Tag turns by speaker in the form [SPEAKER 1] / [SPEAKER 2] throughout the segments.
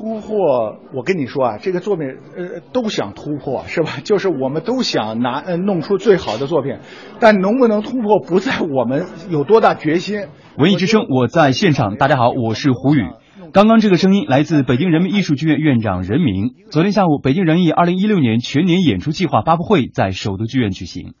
[SPEAKER 1] 突破，我跟你说啊，这个作品呃都想突破，是吧？就是我们都想拿呃弄出最好的作品，但能不能突破不在我们有多大决心。
[SPEAKER 2] 文艺之声，我在现场。大家好，我是胡宇。刚刚这个声音来自北京人民艺术剧院院长任明。昨天下午，北京人艺二零一六年全年演出计划发布会在首都剧院举行。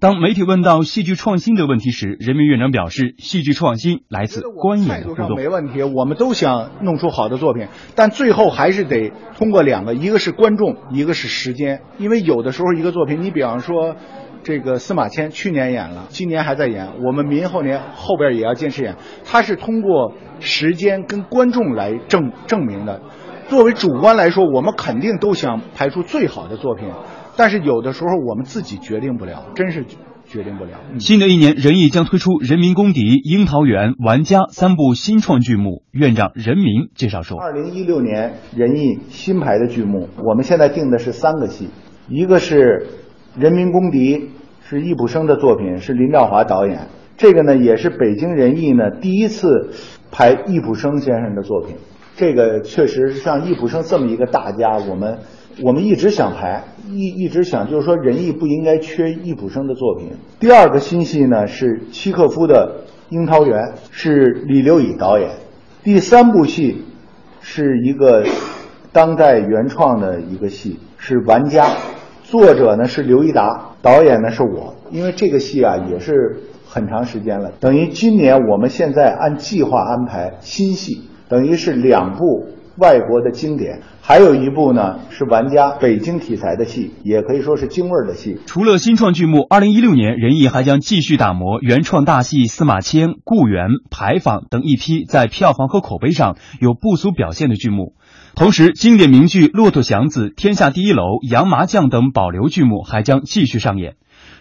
[SPEAKER 2] 当媒体问到戏剧创新的问题时，人民院长表示，戏剧创新来自观演的互动。
[SPEAKER 1] 没问题，我们都想弄出好的作品，但最后还是得通过两个，一个是观众，一个是时间。因为有的时候一个作品，你比方说这个司马迁去年演了，今年还在演，我们明后年后边也要坚持演，它是通过时间跟观众来证证明的。作为主观来说，我们肯定都想排出最好的作品。但是有的时候我们自己决定不了，真是决定不了。
[SPEAKER 2] 新的一年，人艺将推出《人民公敌》《樱桃园》《玩家》三部新创剧目。院长任明介绍说：，
[SPEAKER 1] 二零一六年人艺新排的剧目，我们现在定的是三个戏，一个是《人民公敌》，是易卜生的作品，是林兆华导演。这个呢，也是北京人艺呢第一次排易卜生先生的作品。这个确实像易卜生这么一个大家，我们。我们一直想排，一一直想，就是说仁义不应该缺易卜生的作品。第二个新戏呢是契诃夫的《樱桃园》，是李刘乙导演。第三部戏是一个当代原创的一个戏，是《玩家》，作者呢是刘一达，导演呢是我。因为这个戏啊也是很长时间了，等于今年我们现在按计划安排新戏，等于是两部。外国的经典，还有一部呢是玩家北京题材的戏，也可以说是京味儿的戏。
[SPEAKER 2] 除了新创剧目，二零一六年仁义还将继续打磨原创大戏《司马迁》《故园》《牌坊》等一批在票房和口碑上有不俗表现的剧目。同时，经典名剧《骆驼祥子》《天下第一楼》《杨麻将》等保留剧目还将继续上演。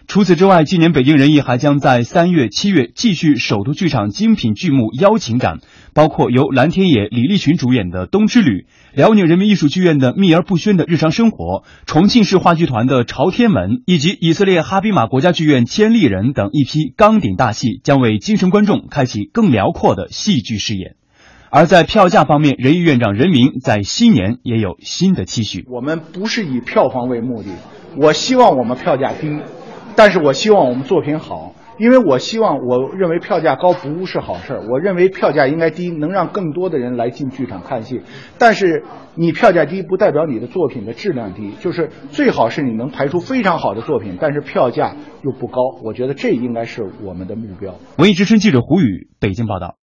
[SPEAKER 2] 除此之外，今年北京人艺还将在三月、七月继续首都剧场精品剧目邀请展，包括由蓝天野、李立群主演的《冬之旅》，辽宁人民艺术剧院的《秘而不宣的日常生活》，重庆市话剧团的《朝天门》，以及以色列哈比马国家剧院《千里人》等一批钢鼎大戏，将为精神观众开启更辽阔的戏剧视野。而在票价方面，人艺院长任明在新年也有新的期许。
[SPEAKER 1] 我们不是以票房为目的，我希望我们票价低。但是我希望我们作品好，因为我希望，我认为票价高不是好事儿。我认为票价应该低，能让更多的人来进剧场看戏。但是你票价低，不代表你的作品的质量低，就是最好是你能排出非常好的作品，但是票价又不高。我觉得这应该是我们的目标。
[SPEAKER 2] 文艺之声记者胡宇，北京报道。